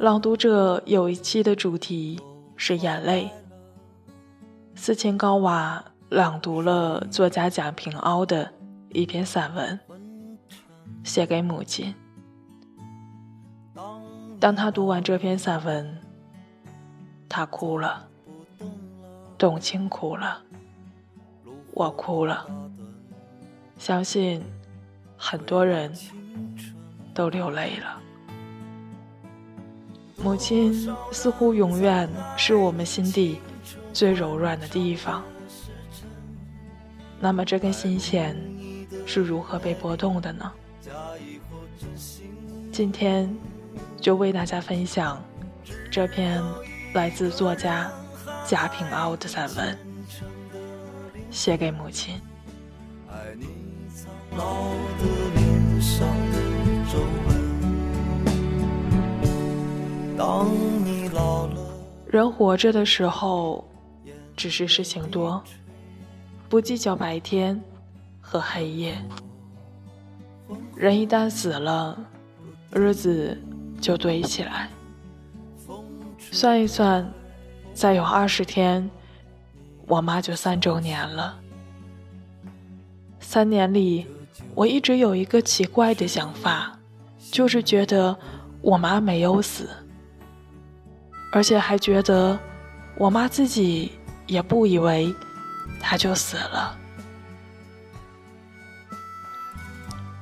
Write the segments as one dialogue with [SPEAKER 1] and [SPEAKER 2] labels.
[SPEAKER 1] 朗读者有一期的主题是眼泪。斯琴高娃朗读了作家蒋平凹的一篇散文，写给母亲。当他读完这篇散文，他哭了，董卿哭了，我哭了，相信很多人都流泪了。母亲似乎永远是我们心底。最柔软的地方。那么这根心弦是如何被拨动的呢？今天就为大家分享这篇来自作家贾平凹的散文，写给母亲。爱你当你老了人活着的时候。只是事情多，不计较白天和黑夜。人一旦死了，日子就堆起来。算一算，再有二十天，我妈就三周年了。三年里，我一直有一个奇怪的想法，就是觉得我妈没有死，而且还觉得我妈自己。也不以为她就死了。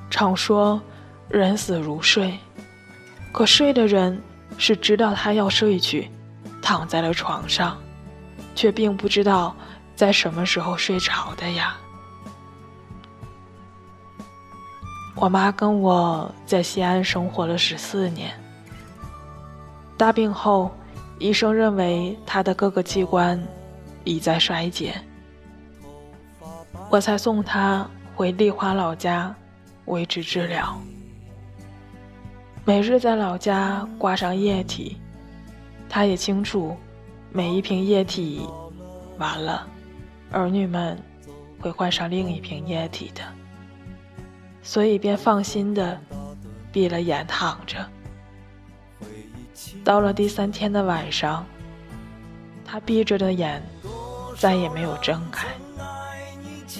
[SPEAKER 1] 常说人死如睡，可睡的人是知道他要睡去，躺在了床上，却并不知道在什么时候睡着的呀。我妈跟我在西安生活了十四年，大病后，医生认为他的各个器官。已在衰竭，我才送他回丽华老家维持治疗。每日在老家挂上液体，他也清楚，每一瓶液体完了，儿女们会换上另一瓶液体的，所以便放心的闭了眼躺着。到了第三天的晚上，他闭着的眼。再也没有睁开，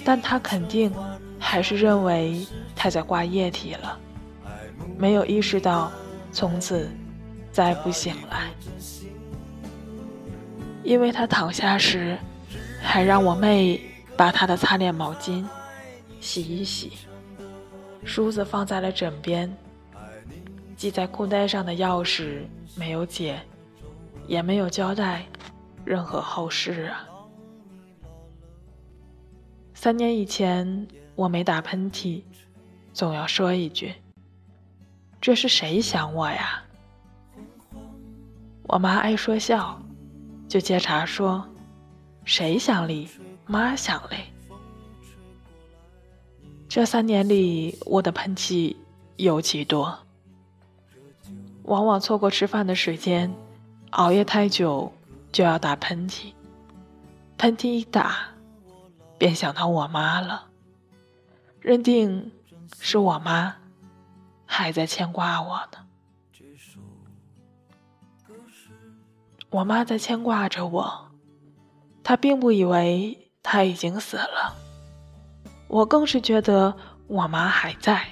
[SPEAKER 1] 但他肯定还是认为他在挂液体了，没有意识到从此再不醒来，因为他躺下时还让我妹把他的擦脸毛巾洗一洗，梳子放在了枕边，系在裤带上的钥匙没有解，也没有交代任何后事啊。三年以前，我没打喷嚏，总要说一句：“这是谁想我呀？”我妈爱说笑，就接茬说：“谁想你？妈想嘞。”这三年里，我的喷嚏尤其多，往往错过吃饭的时间，熬夜太久就要打喷嚏，喷嚏一打。便想到我妈了，认定是我妈还在牵挂我呢。我妈在牵挂着我，她并不以为她已经死了，我更是觉得我妈还在。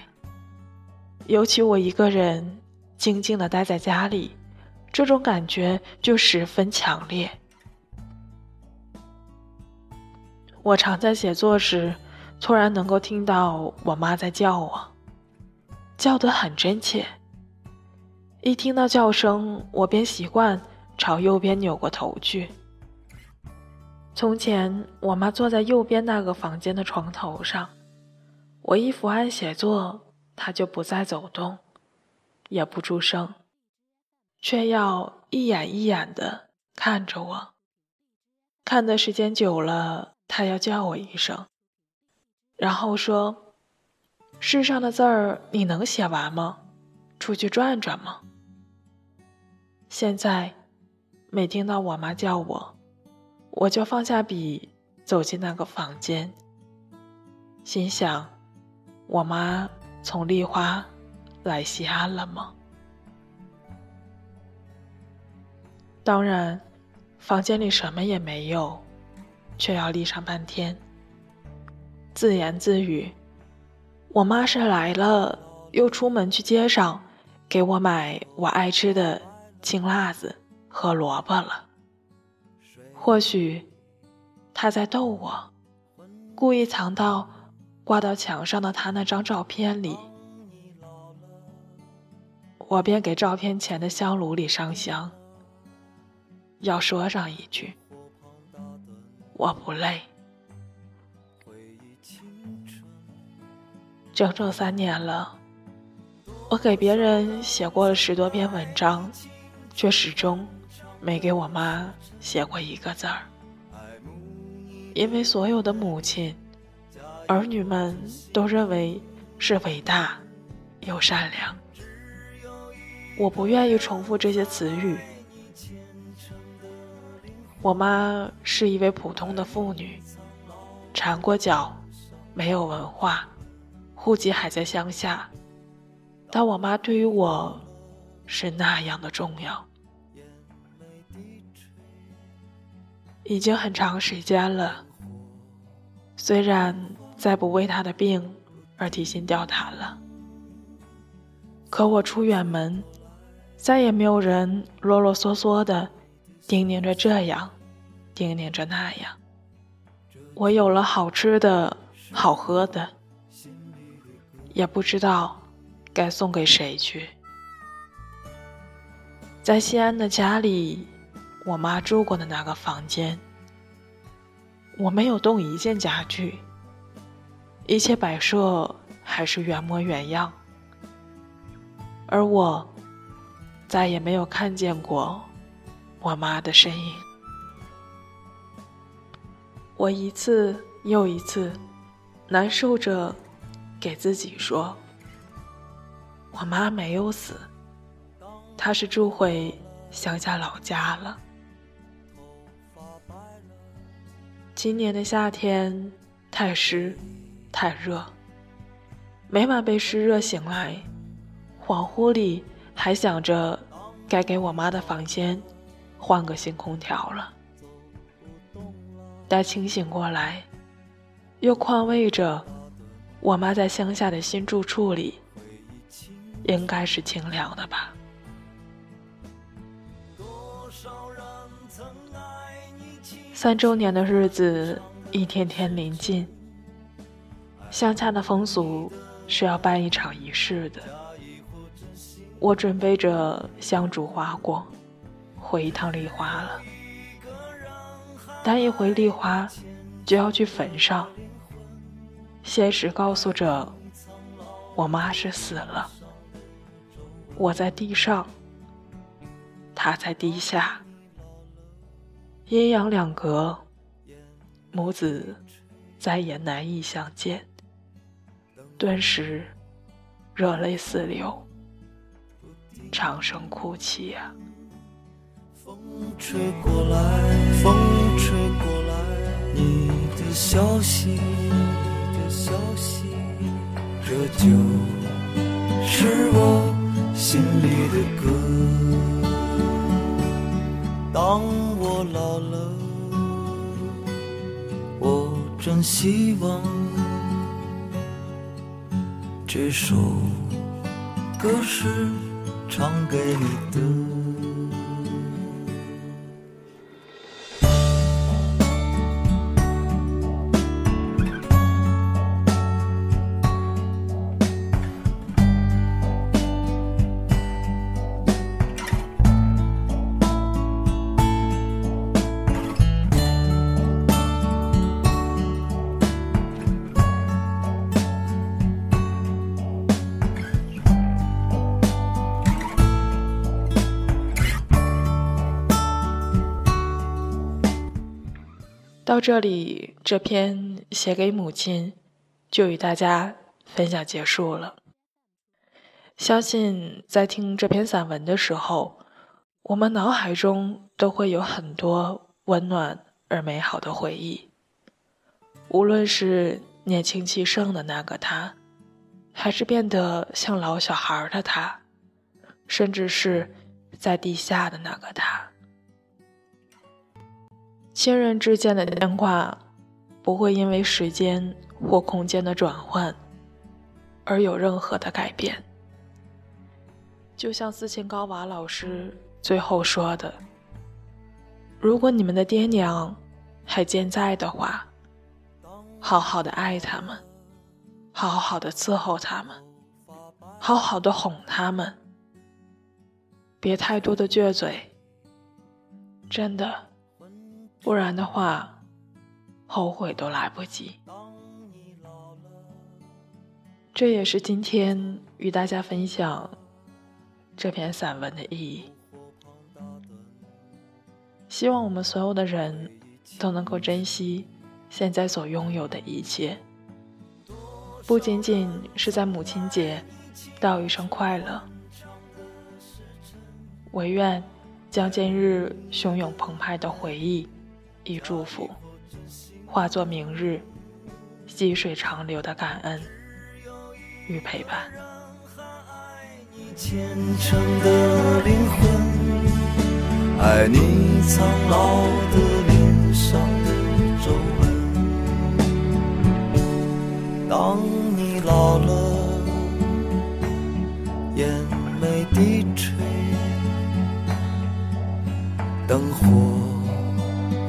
[SPEAKER 1] 尤其我一个人静静的待在家里，这种感觉就十分强烈。我常在写作时，突然能够听到我妈在叫我，叫得很真切。一听到叫声，我便习惯朝右边扭过头去。从前，我妈坐在右边那个房间的床头上，我一伏案写作，她就不再走动，也不出声，却要一眼一眼的看着我。看的时间久了。他要叫我一声，然后说：“世上的字儿你能写完吗？出去转转吗？”现在，每听到我妈叫我，我就放下笔，走进那个房间，心想：“我妈从丽花来西安了吗？”当然，房间里什么也没有，却要立上半天。自言自语：“我妈是来了，又出门去街上，给我买我爱吃的青辣子和萝卜了。或许，她在逗我，故意藏到挂到墙上的她那张照片里。我便给照片前的香炉里上香。”要说上一句，我不累。整整三年了，我给别人写过了十多篇文章，却始终没给我妈写过一个字儿。因为所有的母亲、儿女们都认为是伟大又善良，我不愿意重复这些词语。我妈是一位普通的妇女，缠过脚，没有文化，户籍还在乡下，但我妈对于我是那样的重要。已经很长时间了，虽然再不为她的病而提心吊胆了，可我出远门，再也没有人啰啰嗦嗦的。叮咛着这样，叮咛着那样。我有了好吃的、好喝的，也不知道该送给谁去。在西安的家里，我妈住过的那个房间，我没有动一件家具，一切摆设还是原模原样，而我再也没有看见过。我妈的身影，我一次又一次难受着，给自己说：“我妈没有死，她是住回乡下老家了。”今年的夏天太湿太热，每晚被湿热醒来，恍惚里还想着该给我妈的房间。换个新空调了。待清醒过来，又宽慰着，我妈在乡下的新住处里，应该是清凉的吧。三周年的日子一天天临近，乡下的风俗是要办一场仪式的，我准备着香烛花果。回一趟丽花了，但一回丽花，就要去坟上。现实告诉着我妈是死了，我在地上，她在地下，阴阳两隔，母子再也难以相见。顿时热泪四流，长声哭泣呀。风吹过来，风吹过来，你的消息，你的消息，这就是我心里的歌。当我老了，我真希望这首歌是唱给你的。到这里，这篇写给母亲就与大家分享结束了。相信在听这篇散文的时候，我们脑海中都会有很多温暖而美好的回忆。无论是年轻气盛的那个他，还是变得像老小孩的他，甚至是在地下的那个他，亲人之间的牵挂，不会因为时间或空间的转换而有任何的改变。就像斯琴高娃老师最后说的：“如果你们的爹娘还健在的话，好好的爱他们，好好的伺候他们，好好的哄他们，别太多的撅嘴，真的。”不然的话，后悔都来不及。这也是今天与大家分享这篇散文的意义。希望我们所有的人都能够珍惜现在所拥有的一切，不仅仅是在母亲节道一声快乐，唯愿将今日汹涌澎湃的回忆。以祝福化作明日细水长流的感恩与陪伴。
[SPEAKER 2] 虔诚的灵魂，爱你苍老的脸上的皱纹。当你老了，眼眉低垂，灯火。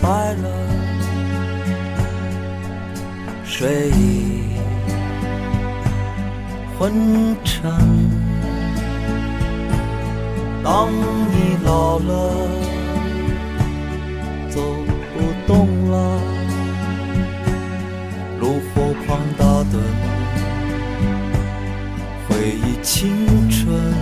[SPEAKER 2] 白了睡意昏沉。当你老了，走不动了，炉火旁打盹，回忆青春。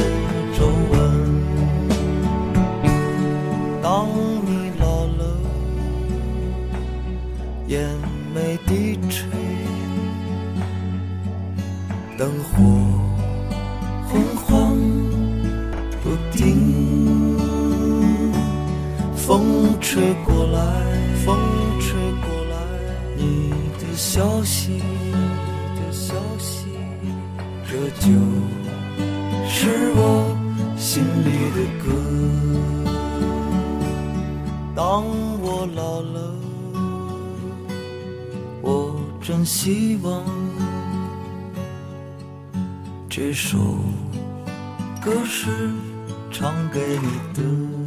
[SPEAKER 2] 希望。这首歌是唱给你的。